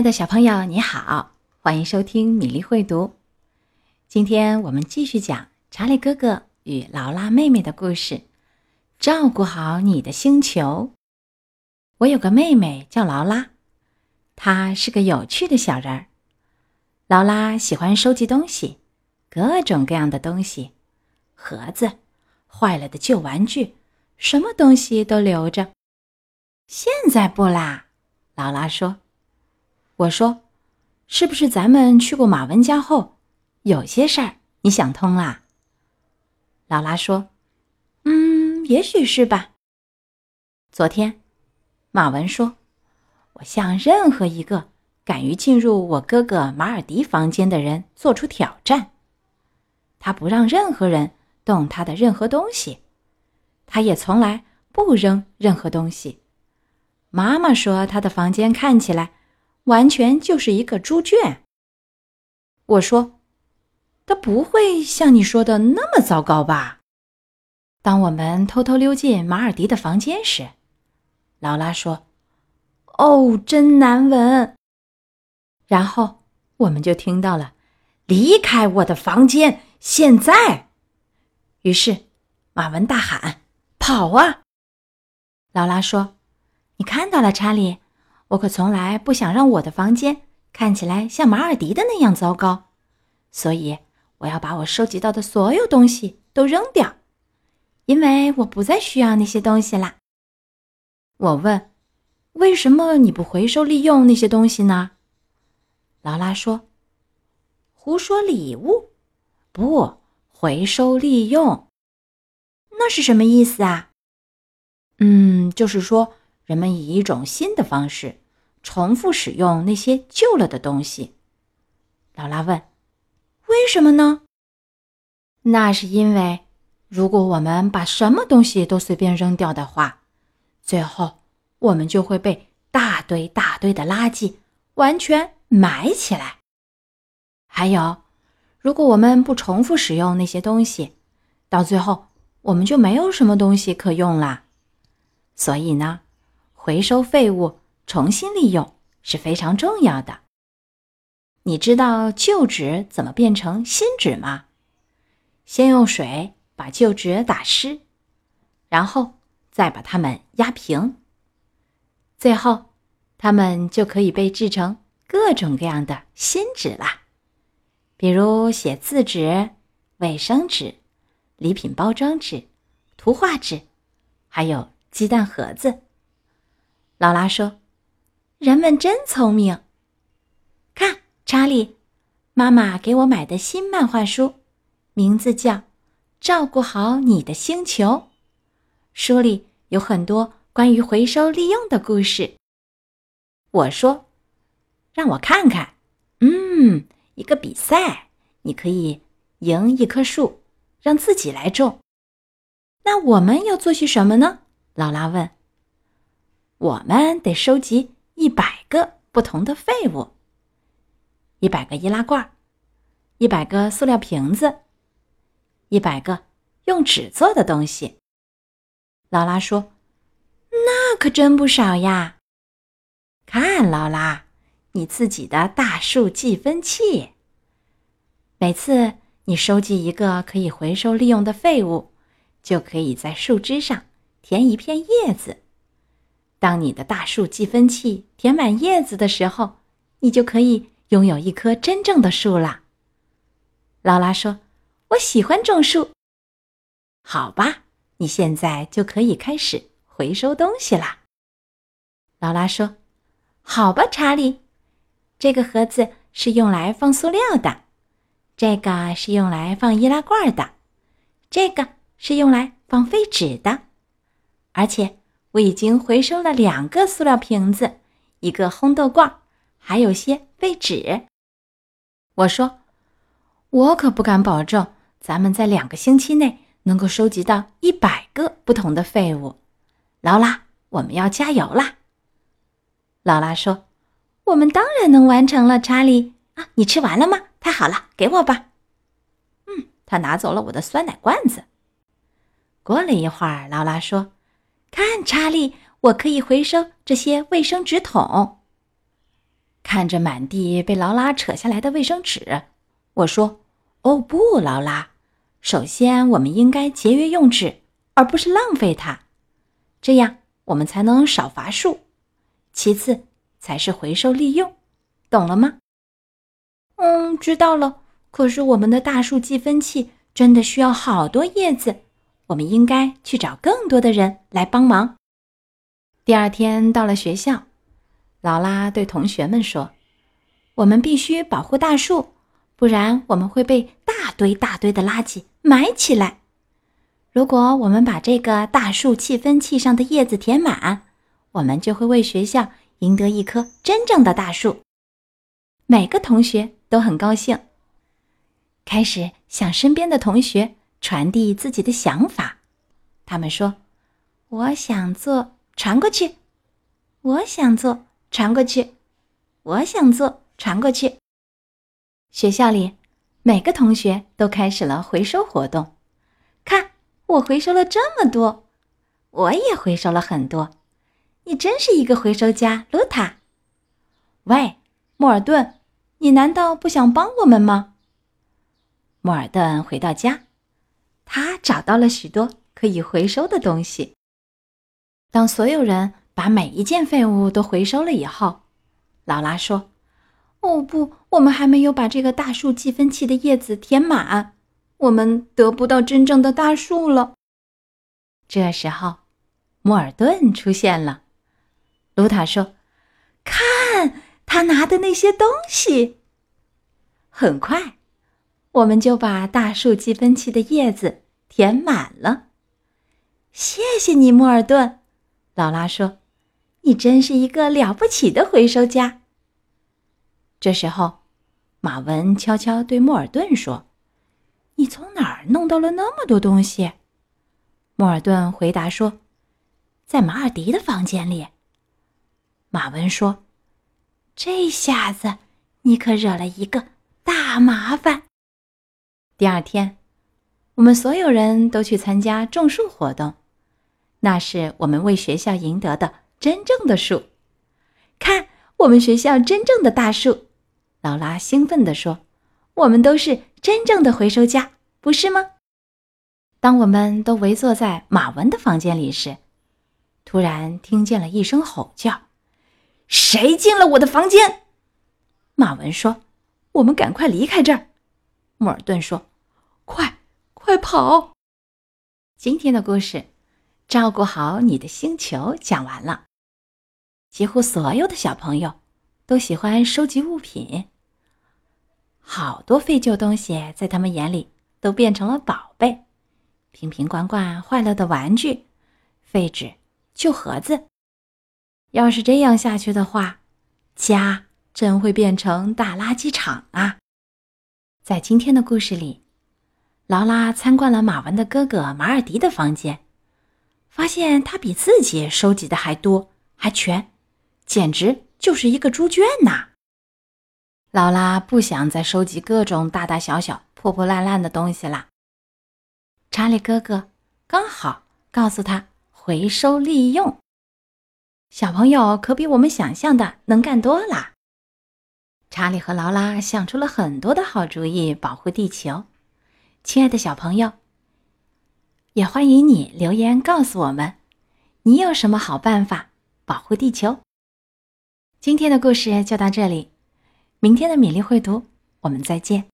爱的小朋友，你好，欢迎收听米粒会读。今天我们继续讲查理哥哥与劳拉妹妹的故事。照顾好你的星球。我有个妹妹叫劳拉，她是个有趣的小人儿。劳拉喜欢收集东西，各种各样的东西，盒子、坏了的旧玩具，什么东西都留着。现在不啦，劳拉说。我说：“是不是咱们去过马文家后，有些事儿你想通啦？”劳拉说：“嗯，也许是吧。”昨天，马文说：“我向任何一个敢于进入我哥哥马尔迪房间的人做出挑战。他不让任何人动他的任何东西，他也从来不扔任何东西。妈妈说他的房间看起来……”完全就是一个猪圈。我说：“他不会像你说的那么糟糕吧？”当我们偷偷溜进马尔迪的房间时，劳拉说：“哦，真难闻。”然后我们就听到了：“离开我的房间，现在！”于是马文大喊：“跑啊！”劳拉说：“你看到了，查理。”我可从来不想让我的房间看起来像马尔迪的那样糟糕，所以我要把我收集到的所有东西都扔掉，因为我不再需要那些东西啦。我问：“为什么你不回收利用那些东西呢？”劳拉说：“胡说礼物，不回收利用，那是什么意思啊？”嗯，就是说。人们以一种新的方式重复使用那些旧了的东西。劳拉问：“为什么呢？”那是因为，如果我们把什么东西都随便扔掉的话，最后我们就会被大堆大堆的垃圾完全埋起来。还有，如果我们不重复使用那些东西，到最后我们就没有什么东西可用了。所以呢？回收废物，重新利用是非常重要的。你知道旧纸怎么变成新纸吗？先用水把旧纸打湿，然后再把它们压平，最后它们就可以被制成各种各样的新纸啦。比如写字纸、卫生纸、礼品包装纸、图画纸，还有鸡蛋盒子。劳拉说：“人们真聪明。看，查理，妈妈给我买的新漫画书，名字叫《照顾好你的星球》。书里有很多关于回收利用的故事。”我说：“让我看看。嗯，一个比赛，你可以赢一棵树，让自己来种。那我们要做些什么呢？”劳拉问。我们得收集一百个不同的废物，一百个易拉罐，一百个塑料瓶子，一百个用纸做的东西。劳拉说：“那可真不少呀！”看，劳拉，你自己的大树计分器。每次你收集一个可以回收利用的废物，就可以在树枝上填一片叶子。当你的大树计分器填满叶子的时候，你就可以拥有一棵真正的树了。劳拉说：“我喜欢种树。”好吧，你现在就可以开始回收东西啦。劳拉说：“好吧，查理，这个盒子是用来放塑料的，这个是用来放易拉罐的，这个是用来放废纸的，而且。”我已经回收了两个塑料瓶子，一个烘豆罐，还有些废纸。我说：“我可不敢保证咱们在两个星期内能够收集到一百个不同的废物。”劳拉，我们要加油啦！劳拉说：“我们当然能完成了。”查理啊，你吃完了吗？太好了，给我吧。嗯，他拿走了我的酸奶罐子。过了一会儿，劳拉说。看，查理，我可以回收这些卫生纸筒。看着满地被劳拉扯下来的卫生纸，我说：“哦不，劳拉，首先我们应该节约用纸，而不是浪费它，这样我们才能少伐树。其次才是回收利用，懂了吗？”“嗯，知道了。可是我们的大树计分器真的需要好多叶子，我们应该去找更多的人来帮忙。”第二天到了学校。劳拉对同学们说：“我们必须保护大树，不然我们会被大堆大堆的垃圾埋起来。如果我们把这个大树气氛器上的叶子填满，我们就会为学校赢得一棵真正的大树。”每个同学都很高兴，开始向身边的同学传递自己的想法。他们说：“我想做，传过去。我想做。”传过去，我想做，传过去。学校里每个同学都开始了回收活动。看，我回收了这么多，我也回收了很多。你真是一个回收家，露塔。喂，莫尔顿，你难道不想帮我们吗？莫尔顿回到家，他找到了许多可以回收的东西。当所有人。把每一件废物都回收了以后，劳拉说：“哦不，我们还没有把这个大树计分器的叶子填满，我们得不到真正的大树了。”这时候，莫尔顿出现了。卢塔说：“看他拿的那些东西。”很快，我们就把大树计分器的叶子填满了。谢谢你，莫尔顿。劳拉说。你真是一个了不起的回收家。这时候，马文悄悄对莫尔顿说：“你从哪儿弄到了那么多东西？”莫尔顿回答说：“在马尔迪的房间里。”马文说：“这下子你可惹了一个大麻烦。”第二天，我们所有人都去参加种树活动，那是我们为学校赢得的。真正的树，看我们学校真正的大树！劳拉兴奋地说：“我们都是真正的回收家，不是吗？”当我们都围坐在马文的房间里时，突然听见了一声吼叫：“谁进了我的房间？”马文说：“我们赶快离开这儿。”莫尔顿说：“快，快跑！”今天的故事，照顾好你的星球，讲完了。几乎所有的小朋友都喜欢收集物品，好多废旧东西在他们眼里都变成了宝贝，瓶瓶罐罐、坏了的玩具、废纸、旧盒子。要是这样下去的话，家真会变成大垃圾场啊！在今天的故事里，劳拉参观了马文的哥哥马尔迪的房间，发现他比自己收集的还多，还全。简直就是一个猪圈呐！劳拉不想再收集各种大大小小、破破烂烂的东西了。查理哥哥刚好告诉他回收利用。小朋友可比我们想象的能干多了。查理和劳拉想出了很多的好主意，保护地球。亲爱的小朋友，也欢迎你留言告诉我们，你有什么好办法保护地球？今天的故事就到这里，明天的米粒绘读，我们再见。